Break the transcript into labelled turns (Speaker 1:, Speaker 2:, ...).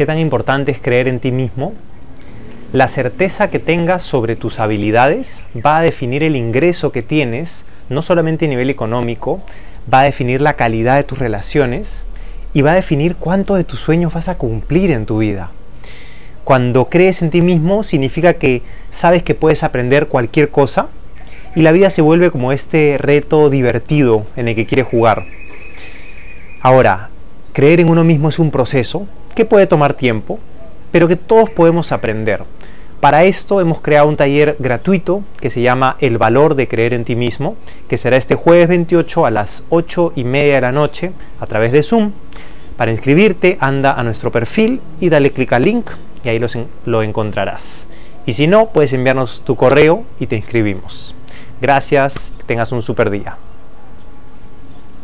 Speaker 1: qué tan importante es creer en ti mismo, la certeza que tengas sobre tus habilidades va a definir el ingreso que tienes, no solamente a nivel económico, va a definir la calidad de tus relaciones y va a definir cuánto de tus sueños vas a cumplir en tu vida. Cuando crees en ti mismo significa que sabes que puedes aprender cualquier cosa y la vida se vuelve como este reto divertido en el que quieres jugar. Ahora, creer en uno mismo es un proceso que puede tomar tiempo, pero que todos podemos aprender. Para esto hemos creado un taller gratuito que se llama El valor de creer en ti mismo, que será este jueves 28 a las 8 y media de la noche a través de Zoom. Para inscribirte, anda a nuestro perfil y dale clic al link y ahí lo encontrarás. Y si no, puedes enviarnos tu correo y te inscribimos. Gracias, tengas un super día.